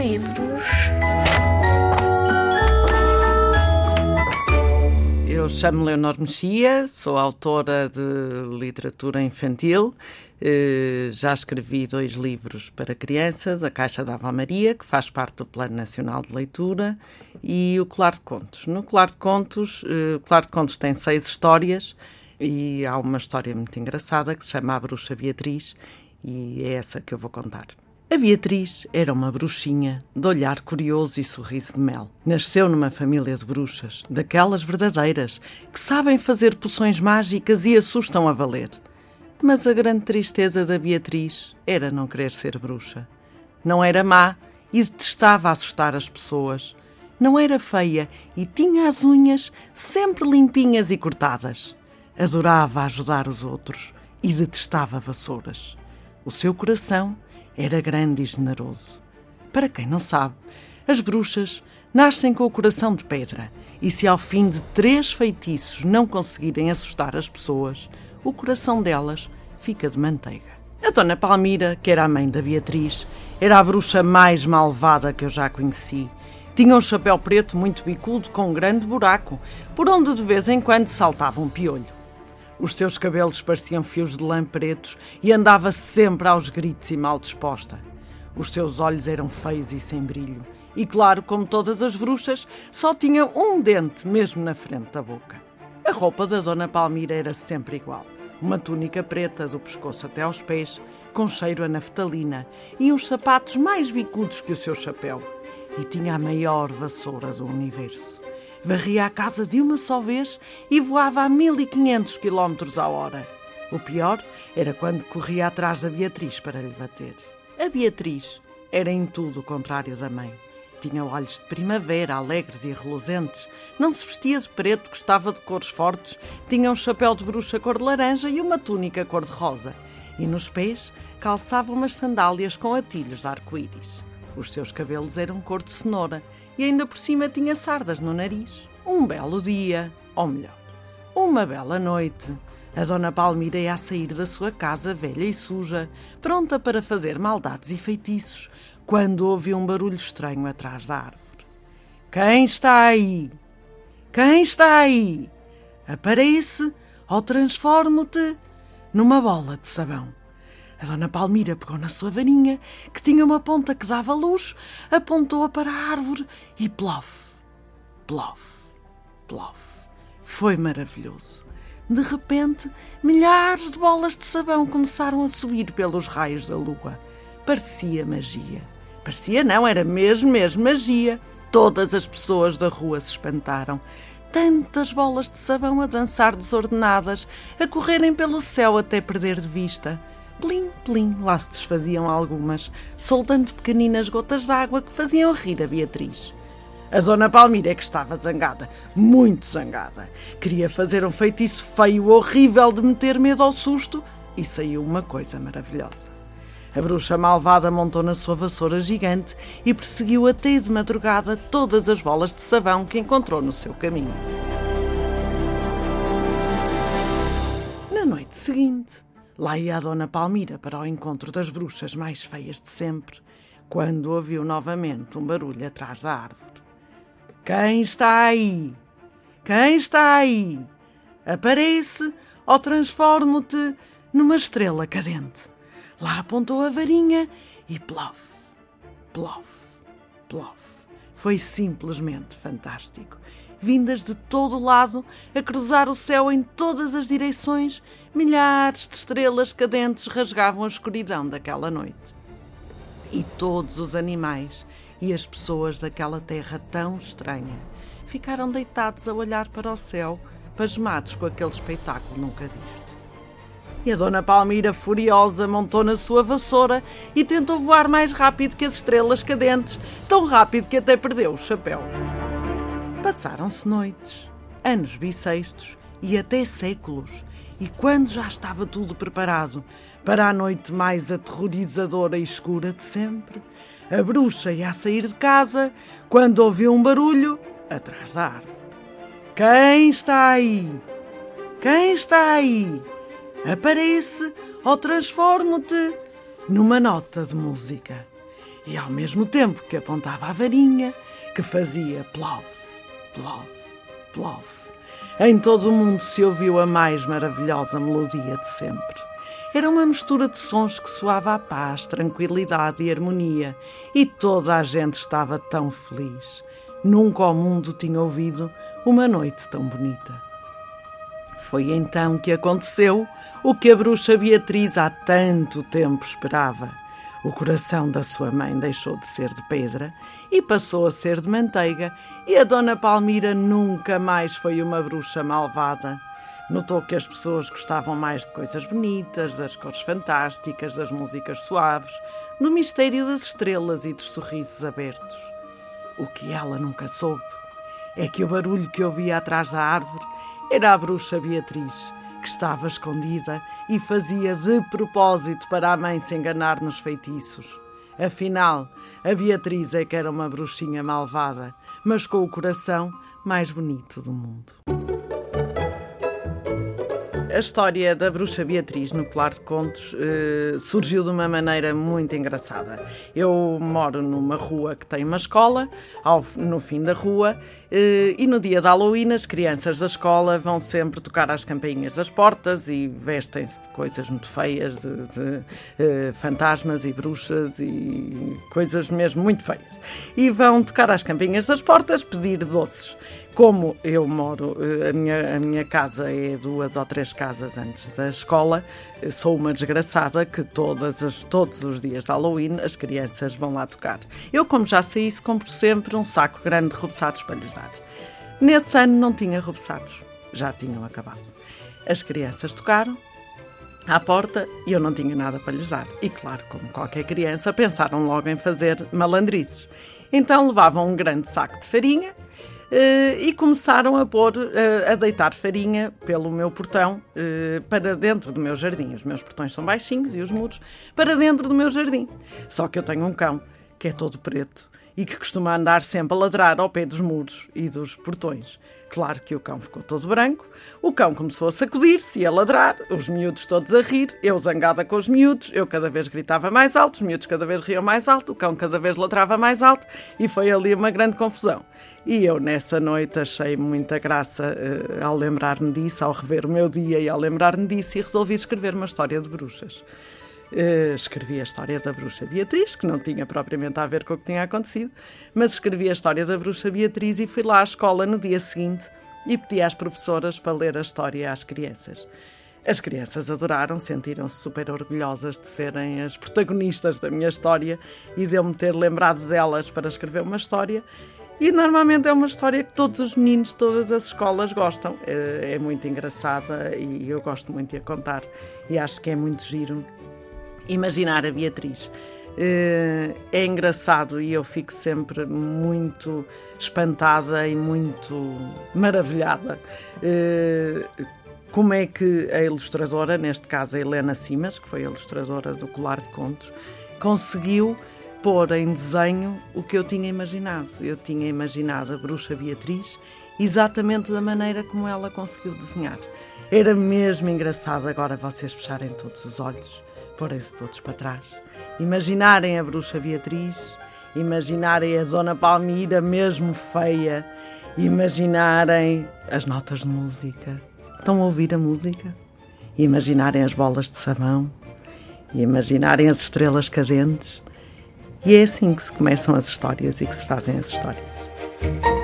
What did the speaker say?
livros. Eu chamo-me Leonor Mexia, sou autora de literatura infantil. Eh, já escrevi dois livros para crianças, A Caixa da Ava Maria, que faz parte do Plano Nacional de Leitura, e O Colar de Contos. No Colar de Contos, eh, o Colar de Contos tem seis histórias e há uma história muito engraçada que se chama A Bruxa Beatriz e é essa que eu vou contar. A Beatriz era uma bruxinha de olhar curioso e sorriso de mel. Nasceu numa família de bruxas, daquelas verdadeiras, que sabem fazer poções mágicas e assustam a valer. Mas a grande tristeza da Beatriz era não querer ser bruxa. Não era má e detestava assustar as pessoas. Não era feia e tinha as unhas sempre limpinhas e cortadas. Adorava ajudar os outros e detestava vassouras. O seu coração era grande e generoso. Para quem não sabe, as bruxas nascem com o coração de pedra e, se ao fim de três feitiços não conseguirem assustar as pessoas, o coração delas fica de manteiga. A Dona Palmira, que era a mãe da Beatriz, era a bruxa mais malvada que eu já conheci. Tinha um chapéu preto muito bicudo com um grande buraco, por onde de vez em quando saltava um piolho. Os seus cabelos pareciam fios de lã pretos e andava sempre aos gritos e mal disposta. Os seus olhos eram feios e sem brilho. E claro, como todas as bruxas, só tinha um dente mesmo na frente da boca. A roupa da Dona Palmira era sempre igual. Uma túnica preta do pescoço até aos pés, com cheiro a naftalina, e uns sapatos mais bicudos que o seu chapéu. E tinha a maior vassoura do universo varria a casa de uma só vez e voava a 1500 km a hora. O pior era quando corria atrás da Beatriz para lhe bater. A Beatriz era em tudo o contrário da mãe. Tinha olhos de primavera, alegres e reluzentes. Não se vestia de preto, gostava de cores fortes. Tinha um chapéu de bruxa cor de laranja e uma túnica cor de rosa. E nos pés calçava umas sandálias com atilhos de arco-íris. Os seus cabelos eram cor de cenoura e ainda por cima tinha sardas no nariz. Um belo dia, ou melhor, uma bela noite, a Dona Palmira ia a sair da sua casa velha e suja, pronta para fazer maldades e feitiços, quando ouviu um barulho estranho atrás da árvore. Quem está aí? Quem está aí? Aparece ou transformo-te numa bola de sabão. A Dona Palmira pegou na sua varinha, que tinha uma ponta que dava luz, apontou-a para a árvore e plof, plof, plof. Foi maravilhoso. De repente, milhares de bolas de sabão começaram a subir pelos raios da lua. Parecia magia. Parecia não, era mesmo, mesmo magia. Todas as pessoas da rua se espantaram. Tantas bolas de sabão a dançar desordenadas, a correrem pelo céu até perder de vista. Plim, plim, lá se desfaziam algumas, soltando pequeninas gotas de água que faziam rir a Beatriz. A Zona Palmira é que estava zangada, muito zangada. Queria fazer um feitiço feio, horrível de meter medo ao susto e saiu uma coisa maravilhosa. A bruxa malvada montou na sua vassoura gigante e perseguiu até de madrugada todas as bolas de sabão que encontrou no seu caminho. Na noite seguinte, Lá ia a Dona Palmira para o encontro das bruxas mais feias de sempre, quando ouviu novamente um barulho atrás da árvore. Quem está aí? Quem está aí? Aparece ou transformo-te numa estrela cadente. Lá apontou a varinha e plof, plof, plof. Foi simplesmente fantástico. Vindas de todo o lado, a cruzar o céu em todas as direções, milhares de estrelas cadentes rasgavam a escuridão daquela noite. E todos os animais e as pessoas daquela terra tão estranha ficaram deitados a olhar para o céu, pasmados com aquele espetáculo nunca visto. E a Dona Palmira, furiosa, montou na sua vassoura e tentou voar mais rápido que as estrelas cadentes, tão rápido que até perdeu o chapéu. Passaram-se noites, anos bissextos e até séculos e quando já estava tudo preparado para a noite mais aterrorizadora e escura de sempre, a bruxa ia a sair de casa quando ouviu um barulho atrás da árvore. Quem está aí? Quem está aí? Aparece ou transformo-te numa nota de música. e ao mesmo tempo que apontava a varinha, que fazia plov, plov, plov. Em todo o mundo se ouviu a mais maravilhosa melodia de sempre. Era uma mistura de sons que soava a paz, tranquilidade e harmonia, e toda a gente estava tão feliz. Nunca o mundo tinha ouvido uma noite tão bonita. Foi então que aconteceu o que a bruxa Beatriz há tanto tempo esperava. O coração da sua mãe deixou de ser de pedra e passou a ser de manteiga, e a Dona Palmira nunca mais foi uma bruxa malvada. Notou que as pessoas gostavam mais de coisas bonitas, das cores fantásticas, das músicas suaves, do mistério das estrelas e dos sorrisos abertos. O que ela nunca soube é que o barulho que ouvia atrás da árvore era a bruxa Beatriz que estava escondida e fazia de propósito para a mãe se enganar nos feitiços. Afinal, a Beatriz é que era uma bruxinha malvada, mas com o coração mais bonito do mundo. A história da bruxa Beatriz no Colar de Contos eh, surgiu de uma maneira muito engraçada. Eu moro numa rua que tem uma escola, ao, no fim da rua, eh, e no dia de Halloween as crianças da escola vão sempre tocar às campainhas das portas e vestem-se de coisas muito feias, de, de eh, fantasmas e bruxas e coisas mesmo muito feias. E vão tocar às campainhas das portas pedir doces. Como eu moro, eh, a minha, a minha casa é duas ou três casas antes da escola, eh, sou uma desgraçada que todas as, todos os dias de Halloween as crianças vão lá tocar. Eu, como já sei isso, compro sempre um saco grande de reboçados para lhes dar. Nesse ano não tinha reboçados, já tinham acabado. As crianças tocaram à porta e eu não tinha nada para lhes dar. E claro, como qualquer criança, pensaram logo em fazer malandrices. Então levavam um grande saco de farinha e começaram a pôr, uh, a deitar farinha pelo meu portão uh, para dentro do meu jardim. Os meus portões são baixinhos e os muros para dentro do meu jardim. Só que eu tenho um cão que é todo preto e que costuma andar sempre a ladrar ao pé dos muros e dos portões. Claro que o cão ficou todo branco, o cão começou a sacudir-se e a ladrar, os miúdos todos a rir, eu zangada com os miúdos, eu cada vez gritava mais alto, os miúdos cada vez riam mais alto, o cão cada vez ladrava mais alto. E foi ali uma grande confusão. E eu nessa noite achei muita graça uh, ao lembrar-me disso, ao rever o meu dia e ao lembrar-me disso e resolvi escrever uma história de bruxas. Uh, escrevi a história da bruxa Beatriz, que não tinha propriamente a ver com o que tinha acontecido, mas escrevi a história da bruxa Beatriz e fui lá à escola no dia seguinte e pedi às professoras para ler a história às crianças. As crianças adoraram, sentiram-se super orgulhosas de serem as protagonistas da minha história e de eu me ter lembrado delas para escrever uma história. E normalmente é uma história que todos os meninos, todas as escolas gostam. É, é muito engraçada e eu gosto muito de a contar. E acho que é muito giro imaginar a Beatriz. Eh, é engraçado e eu fico sempre muito espantada e muito maravilhada. Eh, como é que a ilustradora, neste caso a Helena Simas, que foi a ilustradora do Colar de Contos, conseguiu pôr em desenho o que eu tinha imaginado. Eu tinha imaginado a bruxa Beatriz exatamente da maneira como ela conseguiu desenhar. Era mesmo engraçado agora vocês fecharem todos os olhos porem-se todos para trás. Imaginarem a bruxa Beatriz, imaginarem a Zona Palmira mesmo feia, imaginarem as notas de música. Estão a ouvir a música? Imaginarem as bolas de sabão, imaginarem as estrelas cadentes. E é assim que se começam as histórias e que se fazem as histórias.